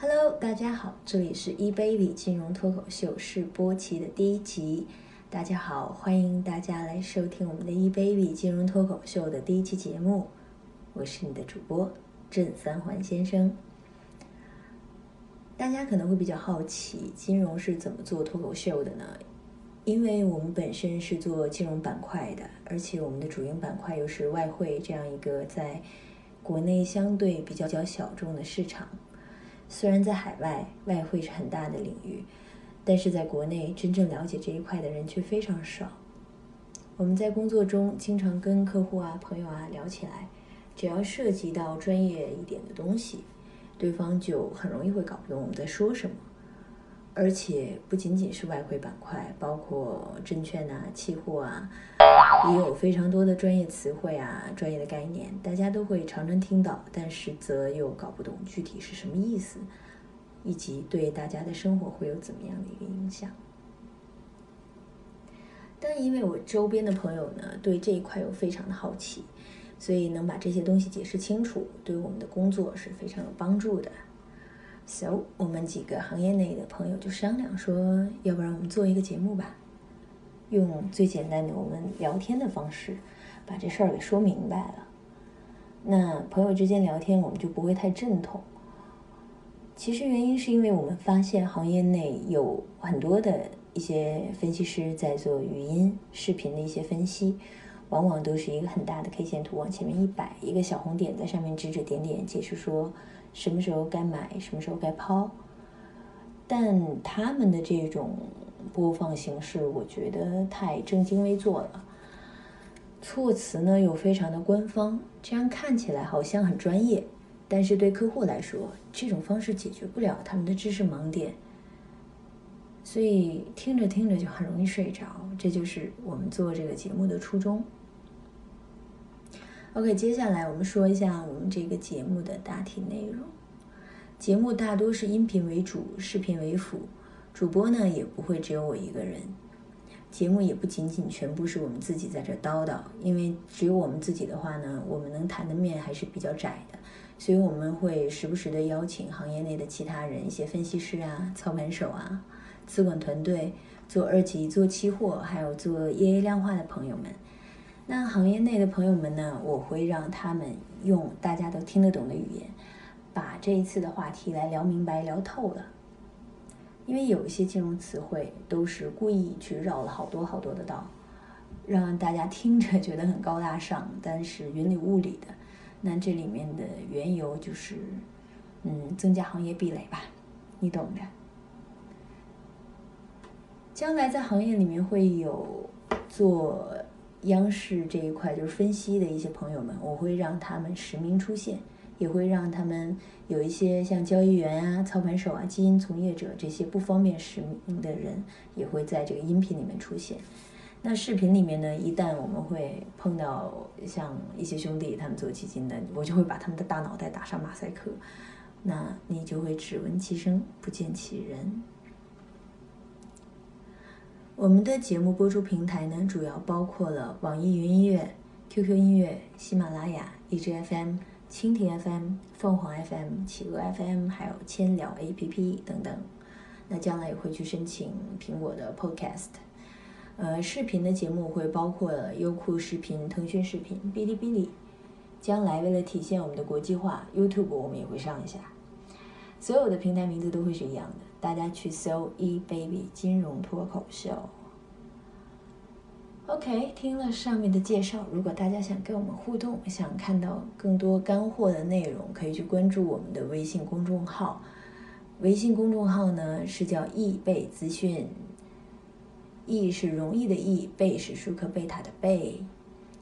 Hello，大家好，这里是 eBaby 金融脱口秀试播期的第一集。大家好，欢迎大家来收听我们的 eBaby 金融脱口秀的第一期节目。我是你的主播郑三环先生。大家可能会比较好奇，金融是怎么做脱口秀的呢？因为我们本身是做金融板块的，而且我们的主营板块又是外汇这样一个在国内相对比较较小众的市场。虽然在海外外汇是很大的领域，但是在国内真正了解这一块的人却非常少。我们在工作中经常跟客户啊、朋友啊聊起来，只要涉及到专业一点的东西，对方就很容易会搞不懂我们在说什么。而且不仅仅是外汇板块，包括证券啊、期货啊，也有非常多的专业词汇啊、专业的概念，大家都会常常听到，但是则又搞不懂具体是什么意思，以及对大家的生活会有怎么样的一个影响。但因为我周边的朋友呢，对这一块又非常的好奇，所以能把这些东西解释清楚，对我们的工作是非常有帮助的。So，我们几个行业内的朋友就商量说，要不然我们做一个节目吧，用最简单的我们聊天的方式，把这事儿给说明白了。那朋友之间聊天，我们就不会太正统。其实原因是因为我们发现行业内有很多的一些分析师在做语音、视频的一些分析，往往都是一个很大的 K 线图往前面一摆，一个小红点在上面指指点点，解释说。什么时候该买，什么时候该抛，但他们的这种播放形式，我觉得太正襟危坐了，措辞呢又非常的官方，这样看起来好像很专业，但是对客户来说，这种方式解决不了他们的知识盲点，所以听着听着就很容易睡着，这就是我们做这个节目的初衷。OK，接下来我们说一下我们这个节目的大体内容。节目大多是音频为主，视频为辅。主播呢也不会只有我一个人。节目也不仅仅全部是我们自己在这叨叨，因为只有我们自己的话呢，我们能谈的面还是比较窄的。所以我们会时不时的邀请行业内的其他人，一些分析师啊、操盘手啊、资管团队、做二级、做期货，还有做 EA 量化的朋友们。那行业内的朋友们呢？我会让他们用大家都听得懂的语言，把这一次的话题来聊明白、聊透了。因为有一些金融词汇都是故意去绕了好多好多的道，让大家听着觉得很高大上，但是云里雾里的。那这里面的缘由就是，嗯，增加行业壁垒吧，你懂的。将来在行业里面会有做。央视这一块就是分析的一些朋友们，我会让他们实名出现，也会让他们有一些像交易员啊、操盘手啊、基金从业者这些不方便实名的人，也会在这个音频里面出现。那视频里面呢，一旦我们会碰到像一些兄弟他们做基金的，我就会把他们的大脑袋打上马赛克，那你就会只闻其声不见其人。我们的节目播出平台呢，主要包括了网易云音乐、QQ 音乐、喜马拉雅、荔枝 FM、蜻蜓 FM、凤凰 FM、企鹅 FM，还有千聊 APP 等等。那将来也会去申请苹果的 Podcast。呃，视频的节目会包括优酷视频、腾讯视频、哔哩哔哩。将来为了体现我们的国际化，YouTube 我们也会上一下。所有的平台名字都会是一样的。大家去搜 eBaby 金融脱口秀。OK，听了上面的介绍，如果大家想跟我们互动，想看到更多干货的内容，可以去关注我们的微信公众号。微信公众号呢是叫易贝资讯，易是容易的易，贝是舒克贝塔的贝，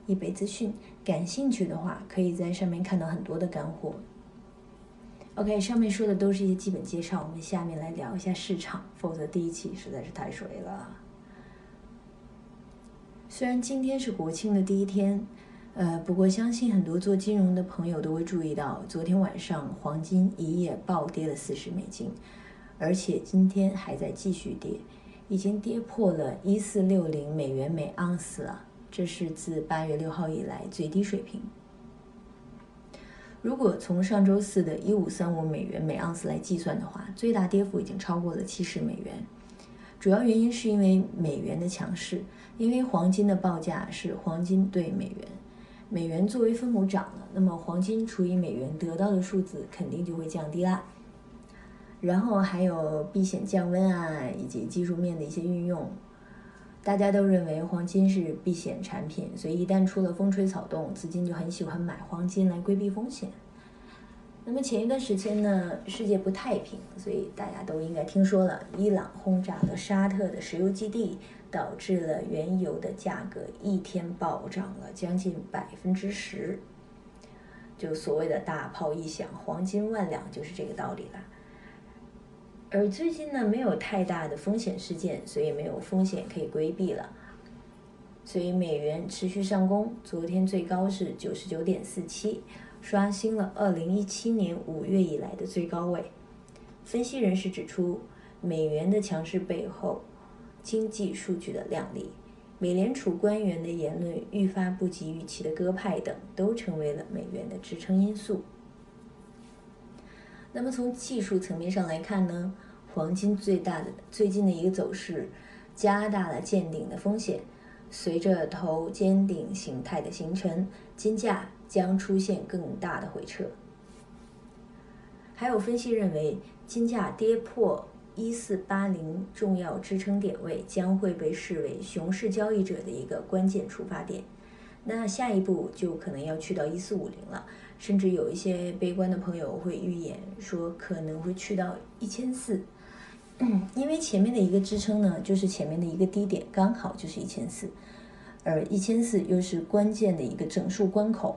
易贝资讯。感兴趣的话，可以在上面看到很多的干货。OK，上面说的都是一些基本介绍，我们下面来聊一下市场，否则第一期实在是太水了。虽然今天是国庆的第一天，呃，不过相信很多做金融的朋友都会注意到，昨天晚上黄金一夜暴跌了四十美金，而且今天还在继续跌，已经跌破了一四六零美元每盎司了，这是自八月六号以来最低水平。如果从上周四的一五三五美元每盎司来计算的话，最大跌幅已经超过了七十美元。主要原因是因为美元的强势，因为黄金的报价是黄金对美元，美元作为分母涨了，那么黄金除以美元得到的数字肯定就会降低啦。然后还有避险降温啊，以及技术面的一些运用。大家都认为黄金是避险产品，所以一旦出了风吹草动，资金就很喜欢买黄金来规避风险。那么前一段时间呢，世界不太平，所以大家都应该听说了，伊朗轰炸了沙特的石油基地，导致了原油的价格一天暴涨了将近百分之十。就所谓的大炮一响，黄金万两，就是这个道理了。而最近呢，没有太大的风险事件，所以没有风险可以规避了。所以美元持续上攻，昨天最高是九十九点四七，刷新了二零一七年五月以来的最高位。分析人士指出，美元的强势背后，经济数据的靓丽，美联储官员的言论愈发不及预期的鸽派等，都成为了美元的支撑因素。那么从技术层面上来看呢，黄金最大的最近的一个走势，加大了见顶的风险。随着头肩顶形态的形成，金价将出现更大的回撤。还有分析认为，金价跌破一四八零重要支撑点位，将会被视为熊市交易者的一个关键出发点。那下一步就可能要去到一四五零了。甚至有一些悲观的朋友会预言说，可能会去到一千四，因为前面的一个支撑呢，就是前面的一个低点，刚好就是一千四，而一千四又是关键的一个整数关口。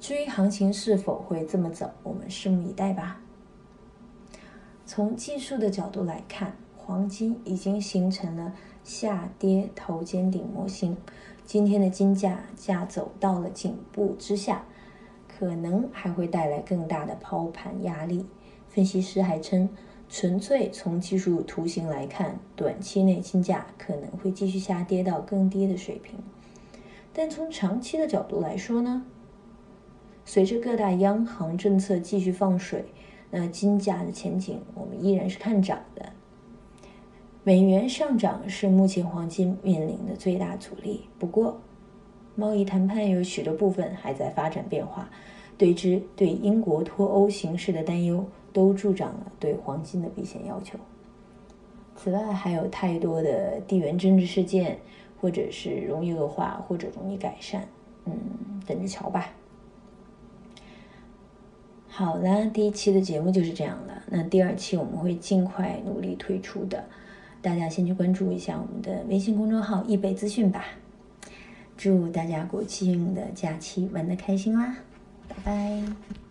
至于行情是否会这么走，我们拭目以待吧。从技术的角度来看，黄金已经形成了下跌头肩顶模型，今天的金价价走到了颈部之下。可能还会带来更大的抛盘压力。分析师还称，纯粹从技术图形来看，短期内金价可能会继续下跌到更低的水平。但从长期的角度来说呢？随着各大央行政策继续放水，那金价的前景我们依然是看涨的。美元上涨是目前黄金面临的最大阻力。不过，贸易谈判有许多部分还在发展变化，对之对英国脱欧形势的担忧都助长了对黄金的避险要求。此外，还有太多的地缘政治事件，或者是容易恶化，或者容易改善，嗯，等着瞧吧。好了，第一期的节目就是这样了。那第二期我们会尽快努力推出的，大家先去关注一下我们的微信公众号“易贝资讯”吧。祝大家国庆的假期玩的开心啦！拜拜。